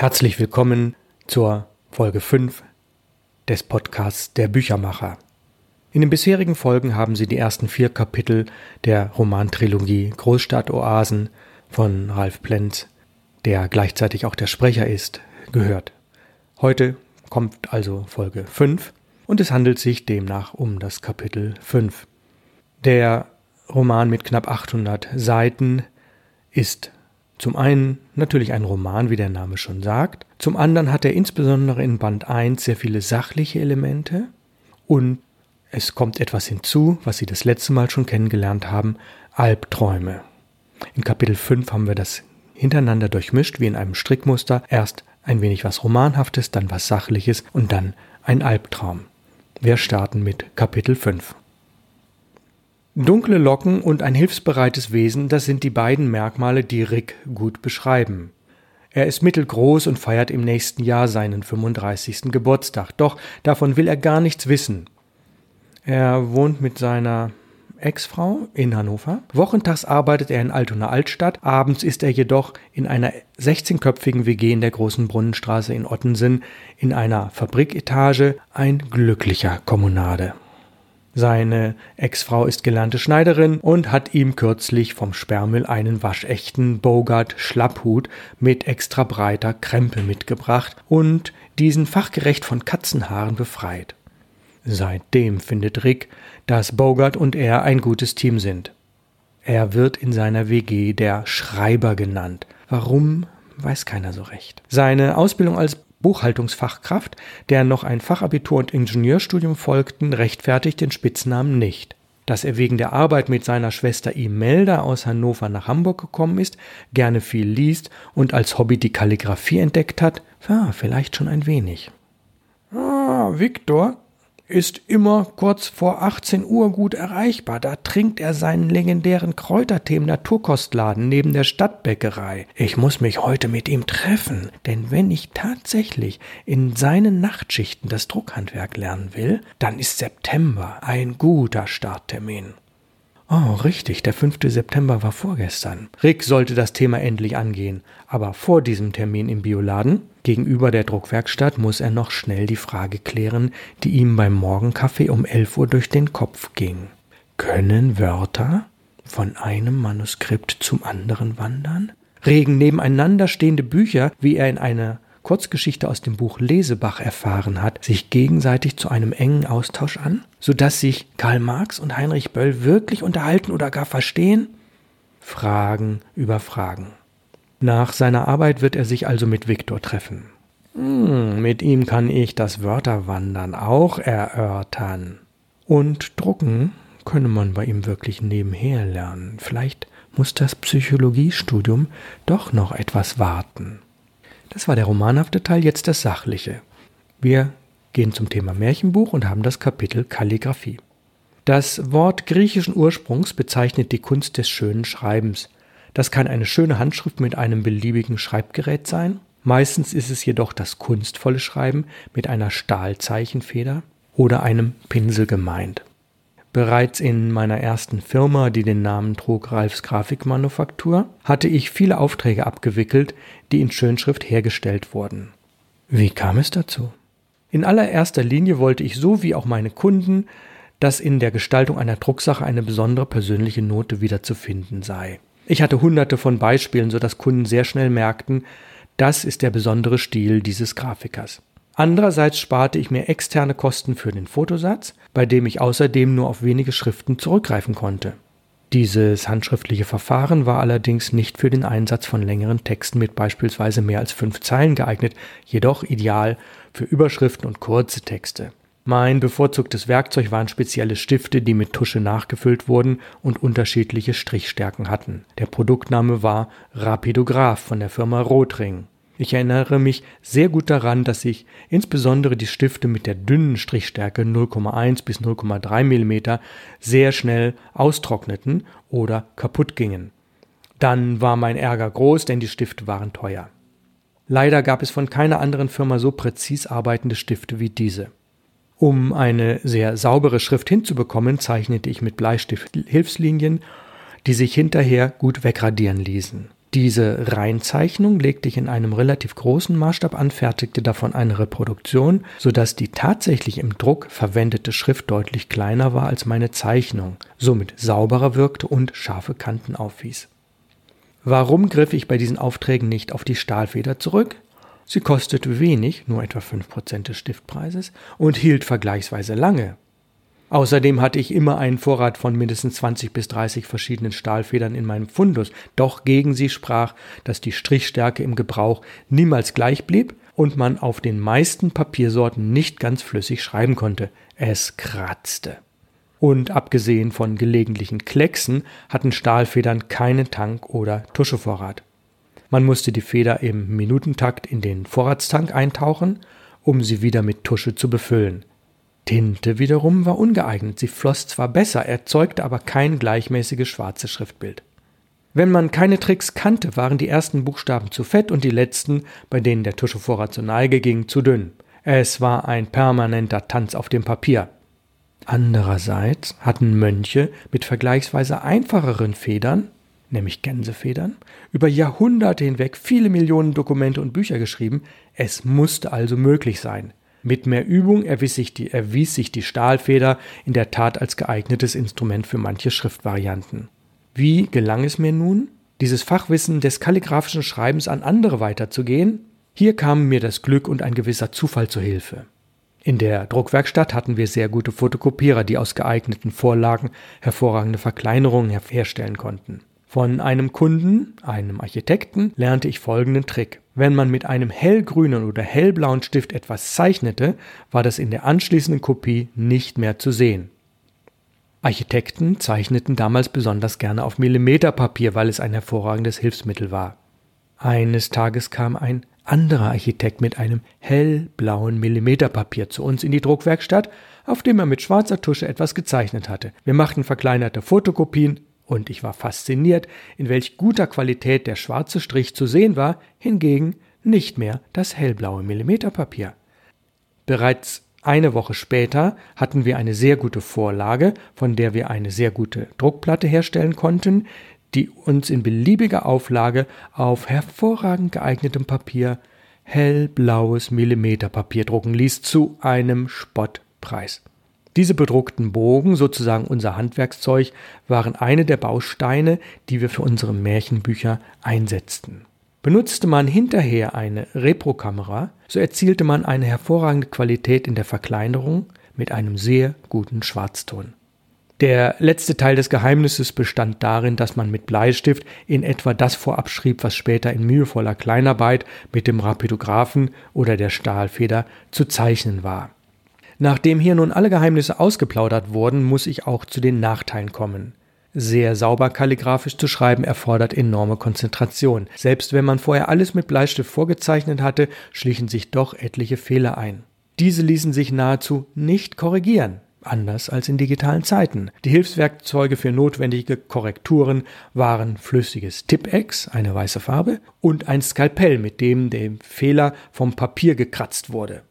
Herzlich willkommen zur Folge 5 des Podcasts Der Büchermacher. In den bisherigen Folgen haben Sie die ersten vier Kapitel der Romantrilogie Großstadtoasen von Ralf Plenz, der gleichzeitig auch der Sprecher ist, gehört. Heute kommt also Folge 5 und es handelt sich demnach um das Kapitel 5. Der Roman mit knapp 800 Seiten ist zum einen natürlich ein Roman, wie der Name schon sagt. Zum anderen hat er insbesondere in Band 1 sehr viele sachliche Elemente und es kommt etwas hinzu, was Sie das letzte Mal schon kennengelernt haben, Albträume. In Kapitel 5 haben wir das hintereinander durchmischt, wie in einem Strickmuster. Erst ein wenig was Romanhaftes, dann was Sachliches und dann ein Albtraum. Wir starten mit Kapitel 5. Dunkle Locken und ein hilfsbereites Wesen, das sind die beiden Merkmale, die Rick gut beschreiben. Er ist mittelgroß und feiert im nächsten Jahr seinen 35. Geburtstag, doch davon will er gar nichts wissen. Er wohnt mit seiner Ex-Frau in Hannover. Wochentags arbeitet er in Altona Altstadt, abends ist er jedoch in einer 16-köpfigen WG in der großen Brunnenstraße in Ottensen in einer Fabriketage ein glücklicher Kommunade. Seine Ex-Frau ist gelernte Schneiderin und hat ihm kürzlich vom Sperrmüll einen waschechten Bogart Schlapphut mit extra breiter Krempe mitgebracht und diesen fachgerecht von Katzenhaaren befreit. Seitdem findet Rick, dass Bogart und er ein gutes Team sind. Er wird in seiner WG der Schreiber genannt. Warum, weiß keiner so recht. Seine Ausbildung als Buchhaltungsfachkraft, der noch ein Fachabitur und Ingenieurstudium folgten, rechtfertigt den Spitznamen nicht. Dass er wegen der Arbeit mit seiner Schwester Imelda aus Hannover nach Hamburg gekommen ist, gerne viel liest und als Hobby die Kalligraphie entdeckt hat, ja, vielleicht schon ein wenig. Ah, Viktor, ist immer kurz vor 18 Uhr gut erreichbar. Da trinkt er seinen legendären Kräutertee im Naturkostladen neben der Stadtbäckerei. Ich muss mich heute mit ihm treffen, denn wenn ich tatsächlich in seinen Nachtschichten das Druckhandwerk lernen will, dann ist September ein guter Starttermin. Oh, richtig, der 5. September war vorgestern. Rick sollte das Thema endlich angehen, aber vor diesem Termin im Bioladen gegenüber der Druckwerkstatt muss er noch schnell die Frage klären, die ihm beim Morgenkaffee um 11 Uhr durch den Kopf ging. Können Wörter von einem Manuskript zum anderen wandern? Regen nebeneinander stehende Bücher, wie er in einer Kurzgeschichte aus dem Buch Lesebach erfahren hat, sich gegenseitig zu einem engen Austausch an, sodass sich Karl Marx und Heinrich Böll wirklich unterhalten oder gar verstehen? Fragen über Fragen. Nach seiner Arbeit wird er sich also mit Viktor treffen. Hm, mit ihm kann ich das Wörterwandern auch erörtern. Und drucken könne man bei ihm wirklich nebenher lernen. Vielleicht muss das Psychologiestudium doch noch etwas warten. Das war der romanhafte Teil, jetzt das sachliche. Wir gehen zum Thema Märchenbuch und haben das Kapitel Kalligraphie. Das Wort griechischen Ursprungs bezeichnet die Kunst des schönen Schreibens. Das kann eine schöne Handschrift mit einem beliebigen Schreibgerät sein. Meistens ist es jedoch das kunstvolle Schreiben mit einer Stahlzeichenfeder oder einem Pinsel gemeint. Bereits in meiner ersten Firma, die den Namen trug Ralfs Grafikmanufaktur, hatte ich viele Aufträge abgewickelt, die in Schönschrift hergestellt wurden. Wie kam es dazu? In allererster Linie wollte ich so wie auch meine Kunden, dass in der Gestaltung einer Drucksache eine besondere persönliche Note wiederzufinden sei. Ich hatte hunderte von Beispielen, sodass Kunden sehr schnell merkten, das ist der besondere Stil dieses Grafikers. Andererseits sparte ich mir externe Kosten für den Fotosatz, bei dem ich außerdem nur auf wenige Schriften zurückgreifen konnte. Dieses handschriftliche Verfahren war allerdings nicht für den Einsatz von längeren Texten mit beispielsweise mehr als fünf Zeilen geeignet, jedoch ideal für Überschriften und kurze Texte. Mein bevorzugtes Werkzeug waren spezielle Stifte, die mit Tusche nachgefüllt wurden und unterschiedliche Strichstärken hatten. Der Produktname war Rapidograph von der Firma Rotring. Ich erinnere mich sehr gut daran, dass sich insbesondere die Stifte mit der dünnen Strichstärke 0,1 bis 0,3 mm sehr schnell austrockneten oder kaputt gingen. Dann war mein Ärger groß, denn die Stifte waren teuer. Leider gab es von keiner anderen Firma so präzis arbeitende Stifte wie diese. Um eine sehr saubere Schrift hinzubekommen, zeichnete ich mit Bleistift Hilfslinien, die sich hinterher gut wegradieren ließen. Diese Reinzeichnung legte ich in einem relativ großen Maßstab an, fertigte davon eine Reproduktion, sodass die tatsächlich im Druck verwendete Schrift deutlich kleiner war als meine Zeichnung, somit sauberer wirkte und scharfe Kanten aufwies. Warum griff ich bei diesen Aufträgen nicht auf die Stahlfeder zurück? Sie kostete wenig, nur etwa 5% des Stiftpreises, und hielt vergleichsweise lange. Außerdem hatte ich immer einen Vorrat von mindestens 20 bis 30 verschiedenen Stahlfedern in meinem Fundus, doch gegen sie sprach, dass die Strichstärke im Gebrauch niemals gleich blieb und man auf den meisten Papiersorten nicht ganz flüssig schreiben konnte. Es kratzte. Und abgesehen von gelegentlichen Klecksen hatten Stahlfedern keinen Tank- oder Tuschevorrat. Man musste die Feder im Minutentakt in den Vorratstank eintauchen, um sie wieder mit Tusche zu befüllen. Tinte wiederum war ungeeignet. Sie floss zwar besser, erzeugte aber kein gleichmäßiges schwarzes Schriftbild. Wenn man keine Tricks kannte, waren die ersten Buchstaben zu fett und die letzten, bei denen der Tuschevorrat zur Neige ging, zu dünn. Es war ein permanenter Tanz auf dem Papier. Andererseits hatten Mönche mit vergleichsweise einfacheren Federn, nämlich Gänsefedern, über Jahrhunderte hinweg viele Millionen Dokumente und Bücher geschrieben, es musste also möglich sein. Mit mehr Übung erwies sich, die, erwies sich die Stahlfeder in der Tat als geeignetes Instrument für manche Schriftvarianten. Wie gelang es mir nun, dieses Fachwissen des kalligraphischen Schreibens an andere weiterzugehen? Hier kamen mir das Glück und ein gewisser Zufall zu Hilfe. In der Druckwerkstatt hatten wir sehr gute Fotokopierer, die aus geeigneten Vorlagen hervorragende Verkleinerungen herstellen konnten. Von einem Kunden, einem Architekten, lernte ich folgenden Trick. Wenn man mit einem hellgrünen oder hellblauen Stift etwas zeichnete, war das in der anschließenden Kopie nicht mehr zu sehen. Architekten zeichneten damals besonders gerne auf Millimeterpapier, weil es ein hervorragendes Hilfsmittel war. Eines Tages kam ein anderer Architekt mit einem hellblauen Millimeterpapier zu uns in die Druckwerkstatt, auf dem er mit schwarzer Tusche etwas gezeichnet hatte. Wir machten verkleinerte Fotokopien, und ich war fasziniert, in welch guter Qualität der schwarze Strich zu sehen war, hingegen nicht mehr das hellblaue Millimeterpapier. Bereits eine Woche später hatten wir eine sehr gute Vorlage, von der wir eine sehr gute Druckplatte herstellen konnten, die uns in beliebiger Auflage auf hervorragend geeignetem Papier hellblaues Millimeterpapier drucken ließ zu einem Spottpreis. Diese bedruckten Bogen, sozusagen unser Handwerkszeug, waren eine der Bausteine, die wir für unsere Märchenbücher einsetzten. Benutzte man hinterher eine Reprokamera, so erzielte man eine hervorragende Qualität in der Verkleinerung mit einem sehr guten Schwarzton. Der letzte Teil des Geheimnisses bestand darin, dass man mit Bleistift in etwa das vorab schrieb, was später in mühevoller Kleinarbeit mit dem Rapidographen oder der Stahlfeder zu zeichnen war. Nachdem hier nun alle Geheimnisse ausgeplaudert wurden, muss ich auch zu den Nachteilen kommen. Sehr sauber kalligraphisch zu schreiben erfordert enorme Konzentration. Selbst wenn man vorher alles mit Bleistift vorgezeichnet hatte, schlichen sich doch etliche Fehler ein. Diese ließen sich nahezu nicht korrigieren, anders als in digitalen Zeiten. Die Hilfswerkzeuge für notwendige Korrekturen waren flüssiges Tippex, eine weiße Farbe, und ein Skalpell, mit dem der Fehler vom Papier gekratzt wurde.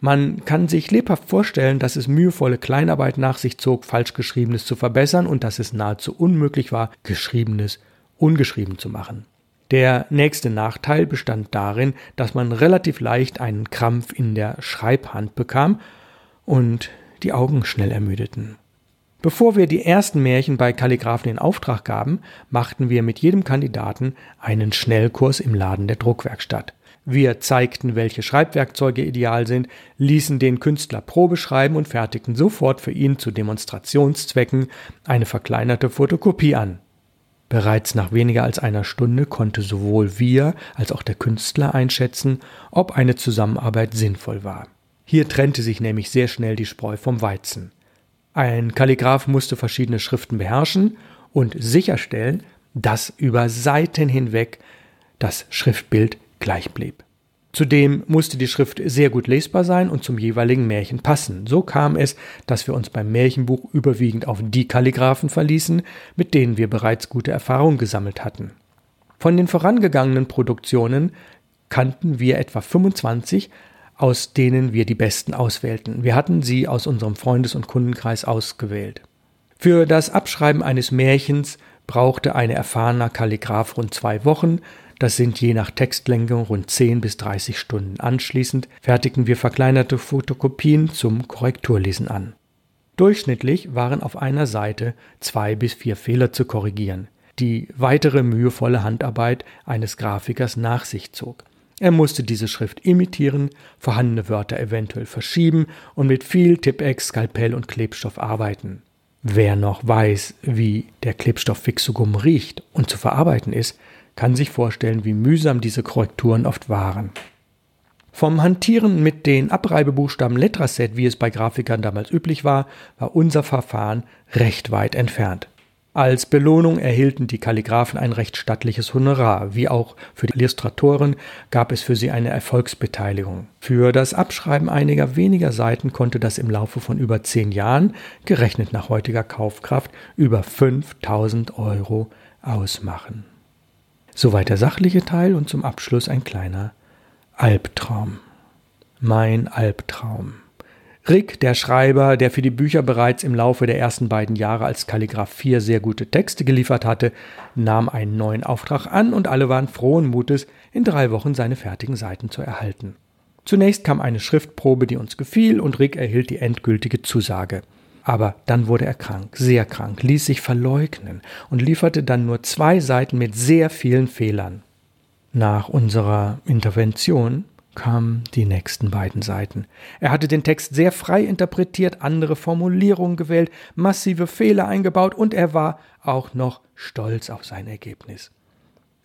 Man kann sich lebhaft vorstellen, dass es mühevolle Kleinarbeit nach sich zog, falsch geschriebenes zu verbessern und dass es nahezu unmöglich war, geschriebenes ungeschrieben zu machen. Der nächste Nachteil bestand darin, dass man relativ leicht einen Krampf in der Schreibhand bekam und die Augen schnell ermüdeten. Bevor wir die ersten Märchen bei Kalligraphen in Auftrag gaben, machten wir mit jedem Kandidaten einen Schnellkurs im Laden der Druckwerkstatt. Wir zeigten, welche Schreibwerkzeuge ideal sind, ließen den Künstler Probe schreiben und fertigten sofort für ihn zu Demonstrationszwecken eine verkleinerte Fotokopie an. Bereits nach weniger als einer Stunde konnte sowohl wir als auch der Künstler einschätzen, ob eine Zusammenarbeit sinnvoll war. Hier trennte sich nämlich sehr schnell die Spreu vom Weizen. Ein Kalligraph musste verschiedene Schriften beherrschen und sicherstellen, dass über Seiten hinweg das Schriftbild gleich blieb. Zudem musste die Schrift sehr gut lesbar sein und zum jeweiligen Märchen passen. So kam es, dass wir uns beim Märchenbuch überwiegend auf die Kalligraphen verließen, mit denen wir bereits gute Erfahrungen gesammelt hatten. Von den vorangegangenen Produktionen kannten wir etwa 25, aus denen wir die besten auswählten. Wir hatten sie aus unserem Freundes- und Kundenkreis ausgewählt. Für das Abschreiben eines Märchens brauchte ein erfahrener Kalligraph rund zwei Wochen, das sind je nach Textlänge rund 10 bis 30 Stunden. Anschließend fertigten wir verkleinerte Fotokopien zum Korrekturlesen an. Durchschnittlich waren auf einer Seite zwei bis vier Fehler zu korrigieren, die weitere mühevolle Handarbeit eines Grafikers nach sich zog. Er musste diese Schrift imitieren, vorhandene Wörter eventuell verschieben und mit viel Tippex, Skalpell und Klebstoff arbeiten. Wer noch weiß, wie der Klebstoff Fixogum riecht und zu verarbeiten ist, kann sich vorstellen, wie mühsam diese Korrekturen oft waren. Vom Hantieren mit den Abreibebuchstaben Letraset, wie es bei Grafikern damals üblich war, war unser Verfahren recht weit entfernt. Als Belohnung erhielten die Kalligraphen ein recht stattliches Honorar, wie auch für die Illustratoren gab es für sie eine Erfolgsbeteiligung. Für das Abschreiben einiger weniger Seiten konnte das im Laufe von über zehn Jahren, gerechnet nach heutiger Kaufkraft, über 5000 Euro ausmachen. Soweit der sachliche Teil und zum Abschluss ein kleiner Albtraum. Mein Albtraum. Rick, der Schreiber, der für die Bücher bereits im Laufe der ersten beiden Jahre als Kalligraph 4 sehr gute Texte geliefert hatte, nahm einen neuen Auftrag an und alle waren frohen Mutes, in drei Wochen seine fertigen Seiten zu erhalten. Zunächst kam eine Schriftprobe, die uns gefiel, und Rick erhielt die endgültige Zusage. Aber dann wurde er krank, sehr krank, ließ sich verleugnen und lieferte dann nur zwei Seiten mit sehr vielen Fehlern. Nach unserer Intervention kamen die nächsten beiden Seiten. Er hatte den Text sehr frei interpretiert, andere Formulierungen gewählt, massive Fehler eingebaut und er war auch noch stolz auf sein Ergebnis.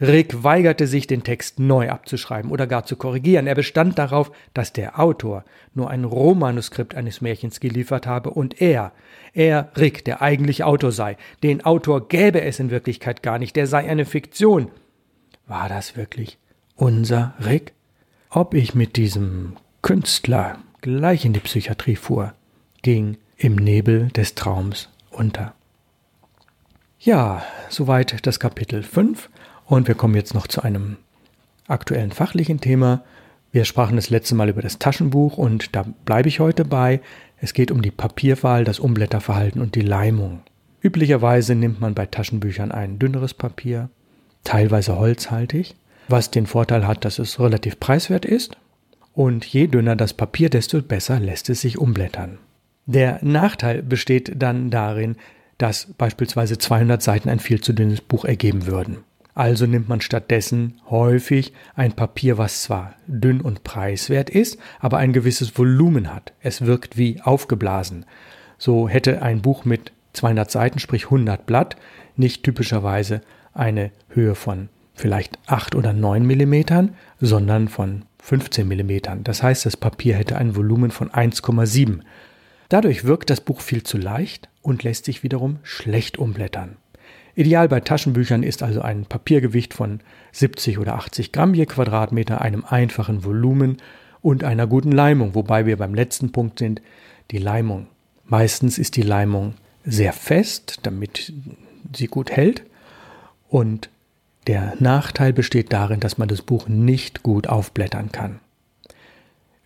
Rick weigerte sich, den Text neu abzuschreiben oder gar zu korrigieren. Er bestand darauf, dass der Autor nur ein Rohmanuskript eines Märchens geliefert habe und er, er, Rick, der eigentliche Autor sei. Den Autor gäbe es in Wirklichkeit gar nicht, der sei eine Fiktion. War das wirklich unser Rick? Ob ich mit diesem Künstler gleich in die Psychiatrie fuhr, ging im Nebel des Traums unter. Ja, soweit das Kapitel 5. Und wir kommen jetzt noch zu einem aktuellen fachlichen Thema. Wir sprachen das letzte Mal über das Taschenbuch und da bleibe ich heute bei. Es geht um die Papierwahl, das Umblätterverhalten und die Leimung. Üblicherweise nimmt man bei Taschenbüchern ein dünneres Papier, teilweise holzhaltig, was den Vorteil hat, dass es relativ preiswert ist. Und je dünner das Papier, desto besser lässt es sich umblättern. Der Nachteil besteht dann darin, dass beispielsweise 200 Seiten ein viel zu dünnes Buch ergeben würden. Also nimmt man stattdessen häufig ein Papier, was zwar dünn und preiswert ist, aber ein gewisses Volumen hat. Es wirkt wie aufgeblasen. So hätte ein Buch mit 200 Seiten, sprich 100 Blatt, nicht typischerweise eine Höhe von vielleicht 8 oder 9 Millimetern, sondern von 15 Millimetern. Das heißt, das Papier hätte ein Volumen von 1,7. Dadurch wirkt das Buch viel zu leicht und lässt sich wiederum schlecht umblättern. Ideal bei Taschenbüchern ist also ein Papiergewicht von 70 oder 80 Gramm je Quadratmeter, einem einfachen Volumen und einer guten Leimung, wobei wir beim letzten Punkt sind, die Leimung. Meistens ist die Leimung sehr fest, damit sie gut hält und der Nachteil besteht darin, dass man das Buch nicht gut aufblättern kann.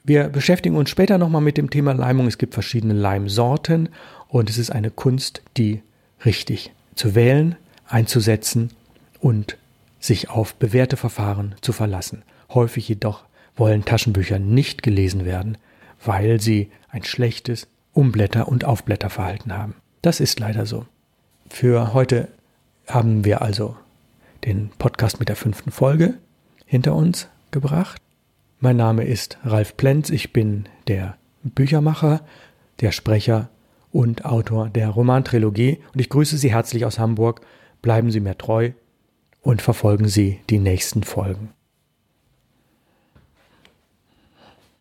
Wir beschäftigen uns später nochmal mit dem Thema Leimung. Es gibt verschiedene Leimsorten und es ist eine Kunst, die richtig zu wählen, einzusetzen und sich auf bewährte Verfahren zu verlassen. Häufig jedoch wollen Taschenbücher nicht gelesen werden, weil sie ein schlechtes Umblätter- und Aufblätterverhalten haben. Das ist leider so. Für heute haben wir also den Podcast mit der fünften Folge hinter uns gebracht. Mein Name ist Ralf Plenz, ich bin der Büchermacher, der Sprecher und Autor der Romantrilogie. Und ich grüße Sie herzlich aus Hamburg. Bleiben Sie mir treu und verfolgen Sie die nächsten Folgen.